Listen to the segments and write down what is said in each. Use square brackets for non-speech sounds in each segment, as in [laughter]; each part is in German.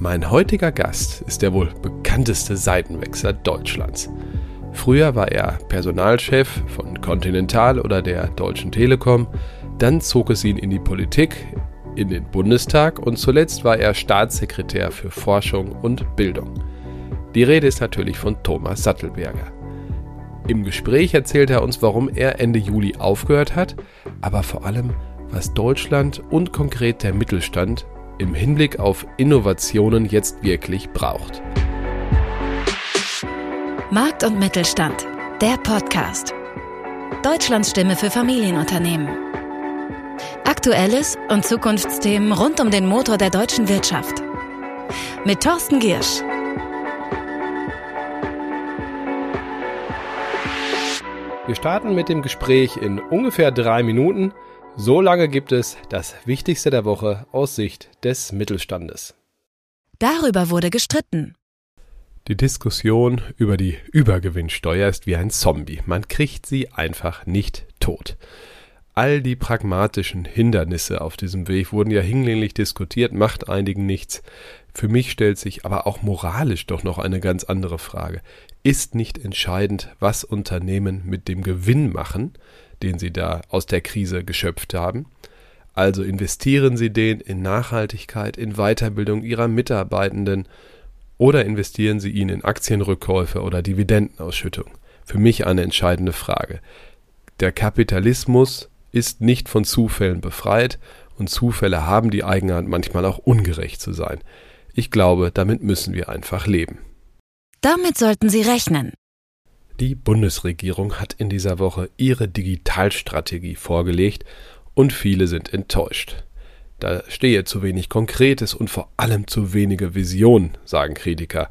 Mein heutiger Gast ist der wohl bekannteste Seitenwechsler Deutschlands. Früher war er Personalchef von Continental oder der Deutschen Telekom, dann zog es ihn in die Politik, in den Bundestag und zuletzt war er Staatssekretär für Forschung und Bildung. Die Rede ist natürlich von Thomas Sattelberger. Im Gespräch erzählt er uns, warum er Ende Juli aufgehört hat, aber vor allem, was Deutschland und konkret der Mittelstand im Hinblick auf Innovationen jetzt wirklich braucht. Markt und Mittelstand, der Podcast. Deutschlands Stimme für Familienunternehmen. Aktuelles und Zukunftsthemen rund um den Motor der deutschen Wirtschaft. Mit Thorsten Giersch. Wir starten mit dem Gespräch in ungefähr drei Minuten. So lange gibt es das Wichtigste der Woche aus Sicht des Mittelstandes. Darüber wurde gestritten. Die Diskussion über die Übergewinnsteuer ist wie ein Zombie. Man kriegt sie einfach nicht tot. All die pragmatischen Hindernisse auf diesem Weg wurden ja hinlänglich diskutiert, macht einigen nichts. Für mich stellt sich aber auch moralisch doch noch eine ganz andere Frage. Ist nicht entscheidend, was Unternehmen mit dem Gewinn machen, den sie da aus der Krise geschöpft haben. Also investieren sie den in Nachhaltigkeit, in Weiterbildung ihrer Mitarbeitenden oder investieren sie ihn in Aktienrückkäufe oder Dividendenausschüttung. Für mich eine entscheidende Frage. Der Kapitalismus ist nicht von Zufällen befreit und Zufälle haben die Eigenart, manchmal auch ungerecht zu sein. Ich glaube, damit müssen wir einfach leben. Damit sollten Sie rechnen. Die Bundesregierung hat in dieser Woche ihre Digitalstrategie vorgelegt und viele sind enttäuscht. Da stehe zu wenig Konkretes und vor allem zu wenige Vision, sagen Kritiker.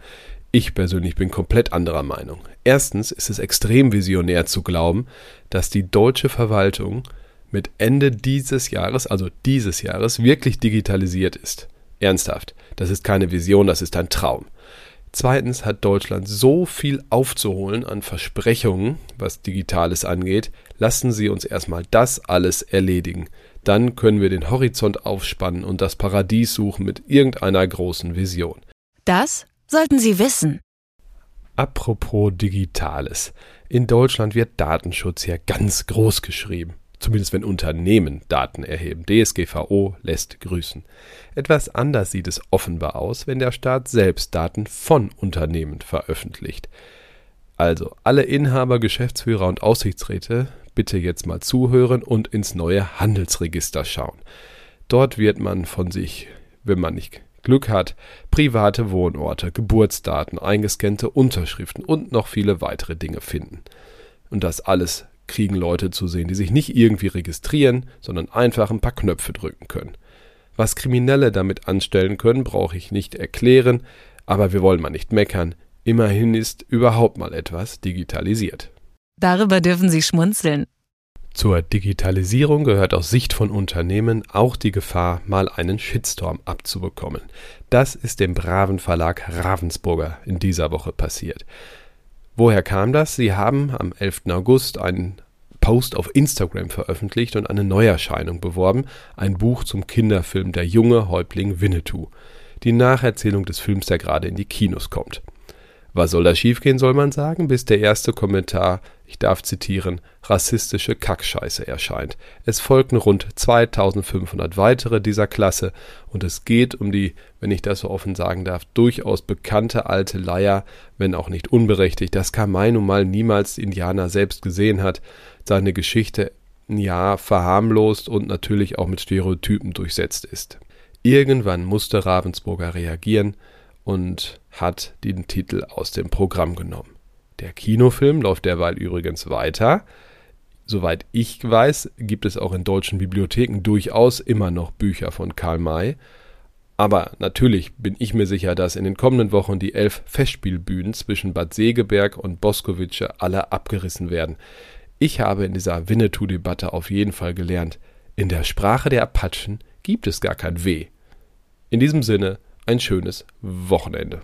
Ich persönlich bin komplett anderer Meinung. Erstens ist es extrem visionär zu glauben, dass die deutsche Verwaltung mit Ende dieses Jahres, also dieses Jahres, wirklich digitalisiert ist. Ernsthaft, das ist keine Vision, das ist ein Traum. Zweitens hat Deutschland so viel aufzuholen an Versprechungen, was Digitales angeht. Lassen Sie uns erstmal das alles erledigen. Dann können wir den Horizont aufspannen und das Paradies suchen mit irgendeiner großen Vision. Das sollten Sie wissen. Apropos Digitales. In Deutschland wird Datenschutz ja ganz groß geschrieben zumindest wenn Unternehmen Daten erheben. DSGVO lässt grüßen. Etwas anders sieht es offenbar aus, wenn der Staat selbst Daten von Unternehmen veröffentlicht. Also alle Inhaber, Geschäftsführer und Aussichtsräte bitte jetzt mal zuhören und ins neue Handelsregister schauen. Dort wird man von sich, wenn man nicht Glück hat, private Wohnorte, Geburtsdaten, eingescannte Unterschriften und noch viele weitere Dinge finden. Und das alles kriegen Leute zu sehen, die sich nicht irgendwie registrieren, sondern einfach ein paar Knöpfe drücken können. Was Kriminelle damit anstellen können, brauche ich nicht erklären, aber wir wollen mal nicht meckern. Immerhin ist überhaupt mal etwas digitalisiert. Darüber dürfen Sie schmunzeln. Zur Digitalisierung gehört aus Sicht von Unternehmen auch die Gefahr, mal einen Shitstorm abzubekommen. Das ist dem braven Verlag Ravensburger in dieser Woche passiert. Woher kam das? Sie haben am 11. August einen Post auf Instagram veröffentlicht und eine Neuerscheinung beworben, ein Buch zum Kinderfilm Der junge Häuptling Winnetou. Die Nacherzählung des Films, der gerade in die Kinos kommt. Was soll da schiefgehen, soll man sagen, bis der erste Kommentar, ich darf zitieren, rassistische Kackscheiße erscheint. Es folgten rund 2500 weitere dieser Klasse und es geht um die, wenn ich das so offen sagen darf, durchaus bekannte alte Leier, wenn auch nicht unberechtigt, dass Kamai nun mal niemals Indianer selbst gesehen hat, seine Geschichte ja verharmlost und natürlich auch mit Stereotypen durchsetzt ist. Irgendwann musste Ravensburger reagieren, und hat den Titel aus dem Programm genommen. Der Kinofilm läuft derweil übrigens weiter. Soweit ich weiß, gibt es auch in deutschen Bibliotheken durchaus immer noch Bücher von Karl May. Aber natürlich bin ich mir sicher, dass in den kommenden Wochen die elf Festspielbühnen zwischen Bad Segeberg und Boskovice alle abgerissen werden. Ich habe in dieser Winnetou-Debatte auf jeden Fall gelernt, in der Sprache der Apachen gibt es gar kein W. In diesem Sinne, ein schönes Wochenende.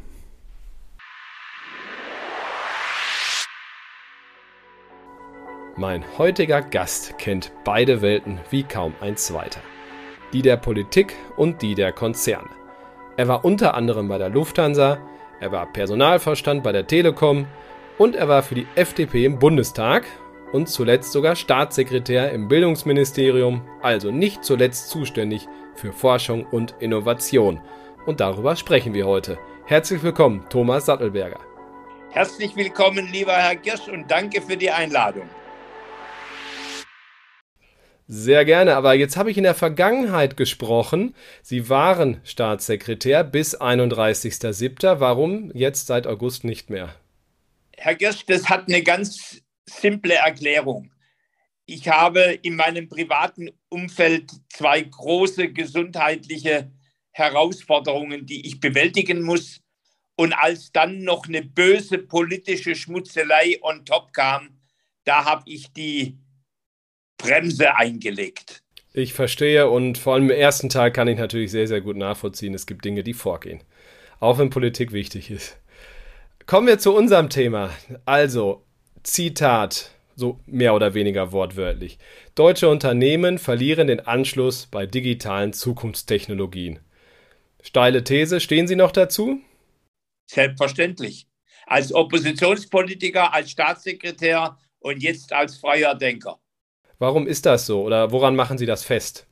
Mein heutiger Gast kennt beide Welten wie kaum ein zweiter. Die der Politik und die der Konzerne. Er war unter anderem bei der Lufthansa, er war Personalvorstand bei der Telekom und er war für die FDP im Bundestag und zuletzt sogar Staatssekretär im Bildungsministerium, also nicht zuletzt zuständig für Forschung und Innovation. Und darüber sprechen wir heute. Herzlich willkommen, Thomas Sattelberger. Herzlich willkommen, lieber Herr Girsch, und danke für die Einladung. Sehr gerne, aber jetzt habe ich in der Vergangenheit gesprochen. Sie waren Staatssekretär bis 31.07. Warum jetzt seit August nicht mehr? Herr Girsch, das hat eine ganz simple Erklärung. Ich habe in meinem privaten Umfeld zwei große gesundheitliche Herausforderungen, die ich bewältigen muss. Und als dann noch eine böse politische Schmutzelei on top kam, da habe ich die Bremse eingelegt. Ich verstehe und vor allem im ersten Teil kann ich natürlich sehr, sehr gut nachvollziehen. Es gibt Dinge, die vorgehen. Auch wenn Politik wichtig ist. Kommen wir zu unserem Thema. Also, Zitat, so mehr oder weniger wortwörtlich. Deutsche Unternehmen verlieren den Anschluss bei digitalen Zukunftstechnologien. Steile These, stehen Sie noch dazu? Selbstverständlich. Als Oppositionspolitiker, als Staatssekretär und jetzt als freier Denker. Warum ist das so oder woran machen Sie das fest?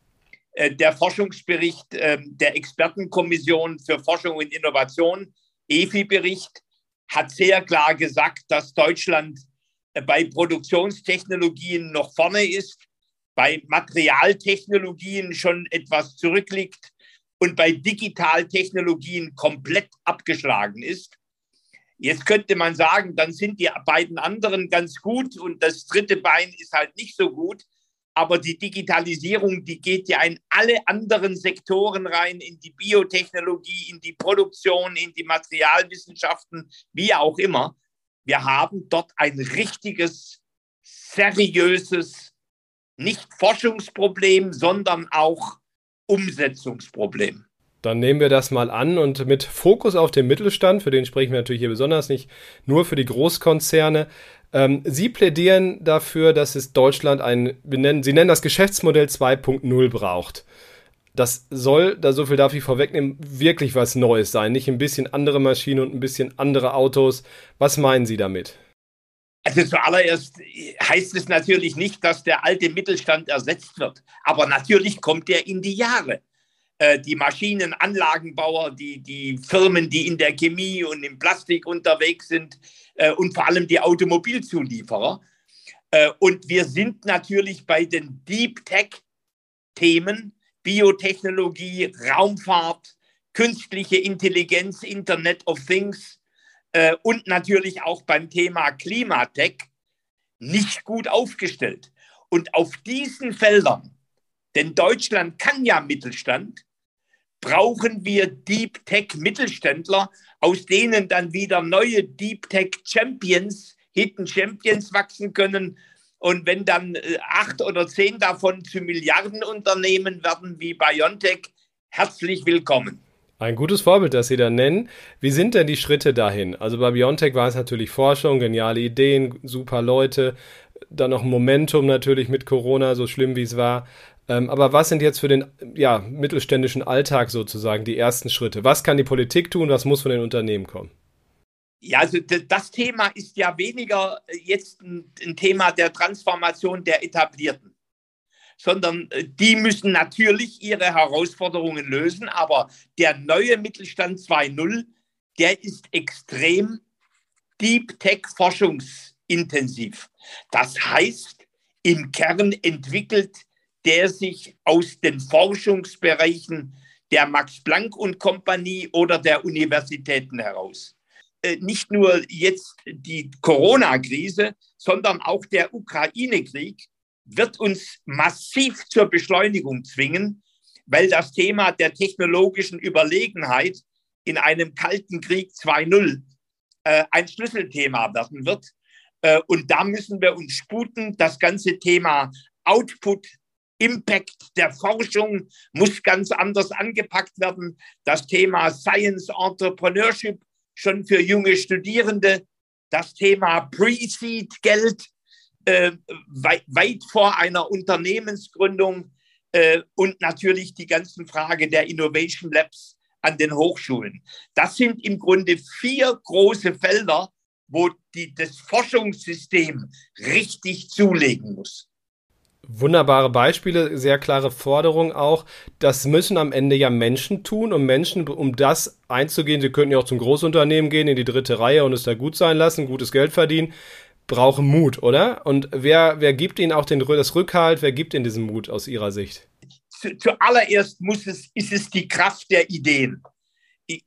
Äh, der Forschungsbericht ähm, der Expertenkommission für Forschung und Innovation, EFI-Bericht, hat sehr klar gesagt, dass Deutschland äh, bei Produktionstechnologien noch vorne ist, bei Materialtechnologien schon etwas zurückliegt und bei Digitaltechnologien komplett abgeschlagen ist. Jetzt könnte man sagen, dann sind die beiden anderen ganz gut und das dritte Bein ist halt nicht so gut. Aber die Digitalisierung, die geht ja in alle anderen Sektoren rein, in die Biotechnologie, in die Produktion, in die Materialwissenschaften, wie auch immer. Wir haben dort ein richtiges, seriöses, nicht Forschungsproblem, sondern auch Umsetzungsproblem. Dann nehmen wir das mal an und mit Fokus auf den Mittelstand, für den sprechen wir natürlich hier besonders nicht nur für die Großkonzerne. Ähm, Sie plädieren dafür, dass es Deutschland ein, nennen, Sie nennen das Geschäftsmodell 2.0 braucht. Das soll, da so viel darf ich vorwegnehmen, wirklich was Neues sein, nicht ein bisschen andere Maschinen und ein bisschen andere Autos. Was meinen Sie damit? Also zuallererst heißt es natürlich nicht, dass der alte Mittelstand ersetzt wird, aber natürlich kommt er in die Jahre. Äh, die Maschinenanlagenbauer, die, die Firmen, die in der Chemie und im Plastik unterwegs sind äh, und vor allem die Automobilzulieferer. Äh, und wir sind natürlich bei den Deep Tech-Themen, Biotechnologie, Raumfahrt, künstliche Intelligenz, Internet of Things äh, und natürlich auch beim Thema Klimatech nicht gut aufgestellt. Und auf diesen Feldern, denn Deutschland kann ja Mittelstand, brauchen wir Deep Tech Mittelständler, aus denen dann wieder neue Deep Tech Champions, Hidden Champions wachsen können. Und wenn dann äh, acht oder zehn davon zu Milliardenunternehmen werden wie BioNTech, herzlich willkommen. Ein gutes Vorbild, das Sie da nennen. Wie sind denn die Schritte dahin? Also bei BioNTech war es natürlich Forschung, geniale Ideen, super Leute, dann noch Momentum natürlich mit Corona, so schlimm wie es war. Ähm, aber was sind jetzt für den ja, mittelständischen Alltag sozusagen die ersten Schritte? Was kann die Politik tun? Was muss von den Unternehmen kommen? Ja, also das Thema ist ja weniger jetzt ein, ein Thema der Transformation der Etablierten, sondern äh, die müssen natürlich ihre Herausforderungen lösen. Aber der neue Mittelstand 2.0, der ist extrem Deep Tech forschungsintensiv. Das heißt, im Kern entwickelt der sich aus den Forschungsbereichen der Max Planck und Kompanie oder der Universitäten heraus. Äh, nicht nur jetzt die Corona-Krise, sondern auch der Ukraine-Krieg wird uns massiv zur Beschleunigung zwingen, weil das Thema der technologischen Überlegenheit in einem Kalten Krieg 2.0 äh, ein Schlüsselthema werden wird. Äh, und da müssen wir uns sputen. Das ganze Thema Output Impact der Forschung muss ganz anders angepackt werden. Das Thema Science Entrepreneurship schon für junge Studierende, das Thema Pre-Seed-Geld äh, weit, weit, vor einer Unternehmensgründung äh, und natürlich die ganzen Frage der Innovation Labs an den Hochschulen. Das sind im Grunde vier große Felder, wo die, das Forschungssystem richtig zulegen muss. Wunderbare Beispiele, sehr klare Forderung auch. Das müssen am Ende ja Menschen tun, um Menschen, um das einzugehen. Sie könnten ja auch zum Großunternehmen gehen, in die dritte Reihe und es da gut sein lassen, gutes Geld verdienen. Brauchen Mut, oder? Und wer, wer gibt Ihnen auch den, das Rückhalt? Wer gibt Ihnen diesen Mut aus Ihrer Sicht? Zu, zuallererst muss es, ist es die Kraft der Ideen.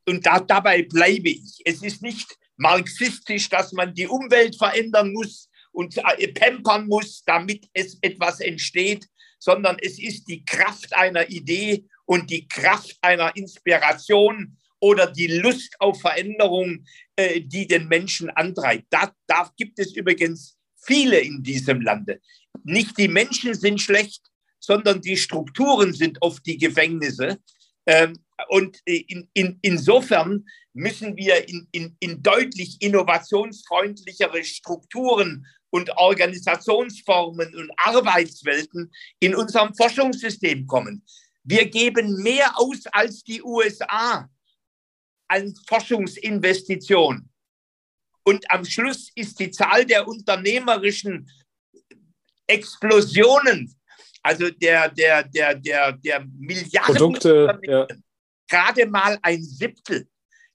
Und da, dabei bleibe ich. Es ist nicht marxistisch, dass man die Umwelt verändern muss und äh, pampern muss, damit es etwas entsteht, sondern es ist die Kraft einer Idee und die Kraft einer Inspiration oder die Lust auf Veränderung, äh, die den Menschen antreibt. Da, da gibt es übrigens viele in diesem Lande. Nicht die Menschen sind schlecht, sondern die Strukturen sind oft die Gefängnisse. Ähm, und in, in, insofern müssen wir in, in, in deutlich innovationsfreundlichere Strukturen und Organisationsformen und Arbeitswelten in unserem Forschungssystem kommen. Wir geben mehr aus als die USA an Forschungsinvestitionen. Und am Schluss ist die Zahl der unternehmerischen Explosionen, also der, der, der, der, der Milliarden Produkte, ja. gerade mal ein Siebtel.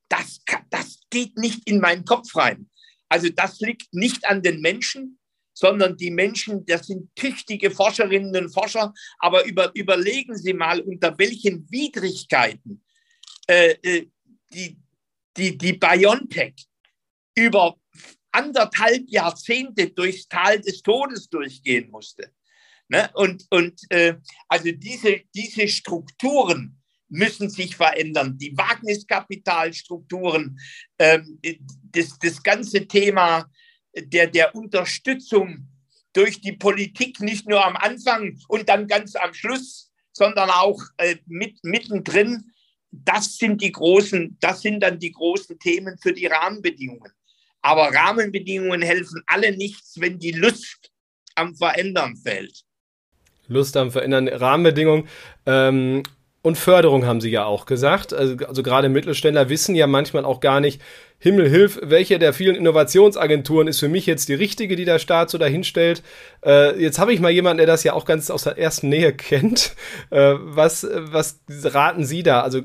Das, das geht nicht in meinen Kopf rein. Also das liegt nicht an den Menschen, sondern die Menschen, das sind tüchtige Forscherinnen und Forscher. Aber über, überlegen Sie mal, unter welchen Widrigkeiten äh, äh die, die, die BioNTech über anderthalb Jahrzehnte durchs Tal des Todes durchgehen musste. Ne? Und, und äh, also diese, diese Strukturen müssen sich verändern. Die Wagniskapitalstrukturen, ähm, das, das ganze Thema der, der Unterstützung durch die Politik, nicht nur am Anfang und dann ganz am Schluss, sondern auch äh, mit, mittendrin, das sind die großen, das sind dann die großen Themen für die Rahmenbedingungen. Aber Rahmenbedingungen helfen alle nichts, wenn die Lust am Verändern fehlt. Lust am Verändern, Rahmenbedingungen. Ähm, und Förderung haben Sie ja auch gesagt. Also, also gerade Mittelständler wissen ja manchmal auch gar nicht, Himmel hilf, welche der vielen Innovationsagenturen ist für mich jetzt die richtige, die der Staat so dahinstellt. Äh, jetzt habe ich mal jemanden, der das ja auch ganz aus der ersten Nähe [laughs] kennt. Äh, was, was raten Sie da? Also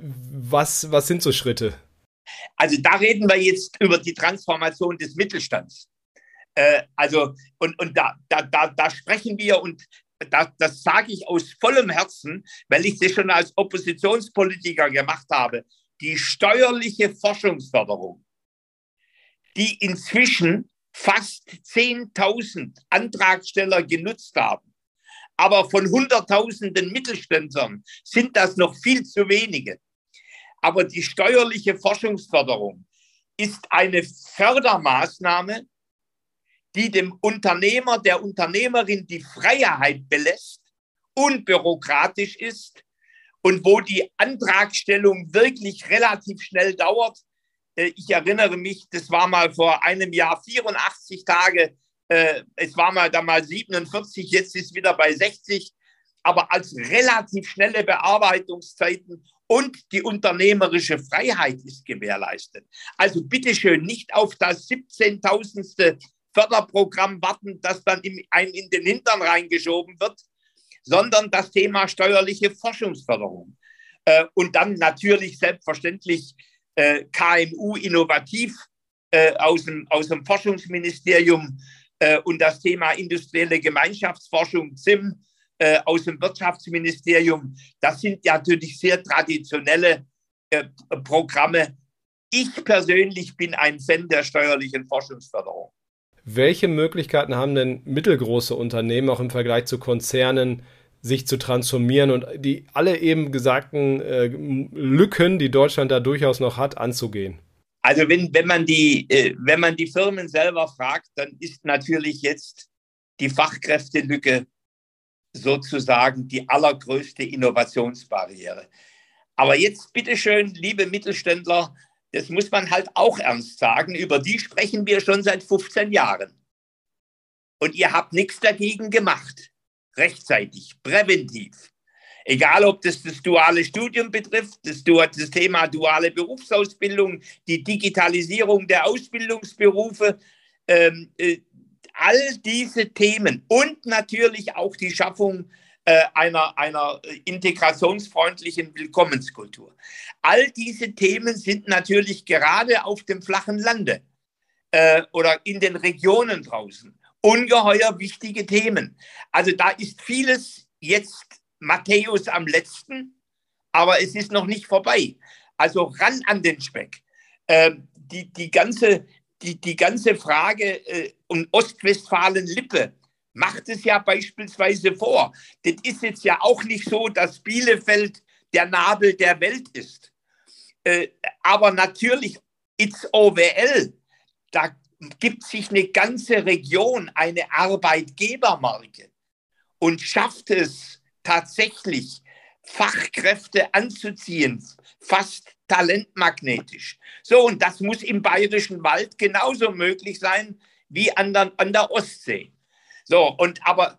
was, was sind so Schritte? Also da reden wir jetzt über die Transformation des Mittelstands. Äh, also und, und da, da, da, da sprechen wir und das, das sage ich aus vollem Herzen, weil ich das schon als Oppositionspolitiker gemacht habe, die steuerliche Forschungsförderung, die inzwischen fast 10.000 Antragsteller genutzt haben. Aber von Hunderttausenden Mittelständlern sind das noch viel zu wenige. Aber die steuerliche Forschungsförderung ist eine Fördermaßnahme, die dem Unternehmer, der Unternehmerin die Freiheit belässt, unbürokratisch ist und wo die Antragstellung wirklich relativ schnell dauert. Äh, ich erinnere mich, das war mal vor einem Jahr 84 Tage, äh, es war mal damals 47, jetzt ist wieder bei 60, aber als relativ schnelle Bearbeitungszeiten und die unternehmerische Freiheit ist gewährleistet. Also bitteschön nicht auf das 17.000. Förderprogramm warten, das dann in, einem in den Hintern reingeschoben wird, sondern das Thema steuerliche Forschungsförderung. Äh, und dann natürlich selbstverständlich äh, KMU innovativ äh, aus, dem, aus dem Forschungsministerium äh, und das Thema industrielle Gemeinschaftsforschung ZIM äh, aus dem Wirtschaftsministerium. Das sind ja natürlich sehr traditionelle äh, Programme. Ich persönlich bin ein Fan der steuerlichen Forschungsförderung. Welche Möglichkeiten haben denn mittelgroße Unternehmen auch im Vergleich zu Konzernen, sich zu transformieren und die alle eben gesagten äh, Lücken, die Deutschland da durchaus noch hat, anzugehen? Also wenn, wenn, man die, äh, wenn man die Firmen selber fragt, dann ist natürlich jetzt die Fachkräftelücke sozusagen die allergrößte Innovationsbarriere. Aber jetzt bitteschön, liebe Mittelständler, das muss man halt auch ernst sagen, über die sprechen wir schon seit 15 Jahren. Und ihr habt nichts dagegen gemacht, rechtzeitig, präventiv. Egal, ob das das duale Studium betrifft, das, das Thema duale Berufsausbildung, die Digitalisierung der Ausbildungsberufe, ähm, äh, all diese Themen und natürlich auch die Schaffung einer, einer integrationsfreundlichen Willkommenskultur. All diese Themen sind natürlich gerade auf dem flachen Lande äh, oder in den Regionen draußen ungeheuer wichtige Themen. Also da ist vieles jetzt Matthäus am letzten, aber es ist noch nicht vorbei. Also ran an den Speck. Äh, die, die, ganze, die, die ganze Frage äh, um Ostwestfalen-Lippe macht es ja beispielsweise vor. Das ist jetzt ja auch nicht so, dass Bielefeld der Nabel der Welt ist. Äh, aber natürlich, it's OWL, da gibt sich eine ganze Region eine Arbeitgebermarke und schafft es tatsächlich, Fachkräfte anzuziehen, fast talentmagnetisch. So, und das muss im Bayerischen Wald genauso möglich sein wie an der, an der Ostsee. So, und aber,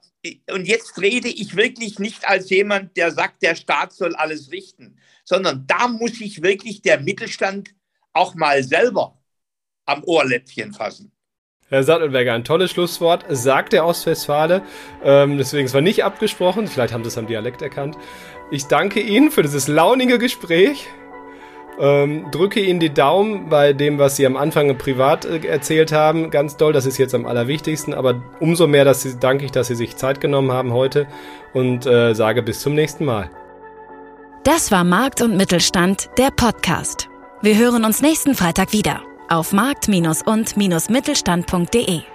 und jetzt rede ich wirklich nicht als jemand, der sagt, der Staat soll alles richten, sondern da muss sich wirklich der Mittelstand auch mal selber am Ohrläppchen fassen. Herr Sattelberger, ein tolles Schlusswort, sagt der Ostwestfale. Ähm, deswegen, es war nicht abgesprochen, vielleicht haben Sie es am Dialekt erkannt. Ich danke Ihnen für dieses launige Gespräch. Ähm, drücke Ihnen die Daumen bei dem, was Sie am Anfang privat äh, erzählt haben. Ganz toll, das ist jetzt am allerwichtigsten. Aber umso mehr dass Sie, danke ich, dass Sie sich Zeit genommen haben heute und äh, sage bis zum nächsten Mal. Das war Markt und Mittelstand, der Podcast. Wir hören uns nächsten Freitag wieder auf markt- und-mittelstand.de.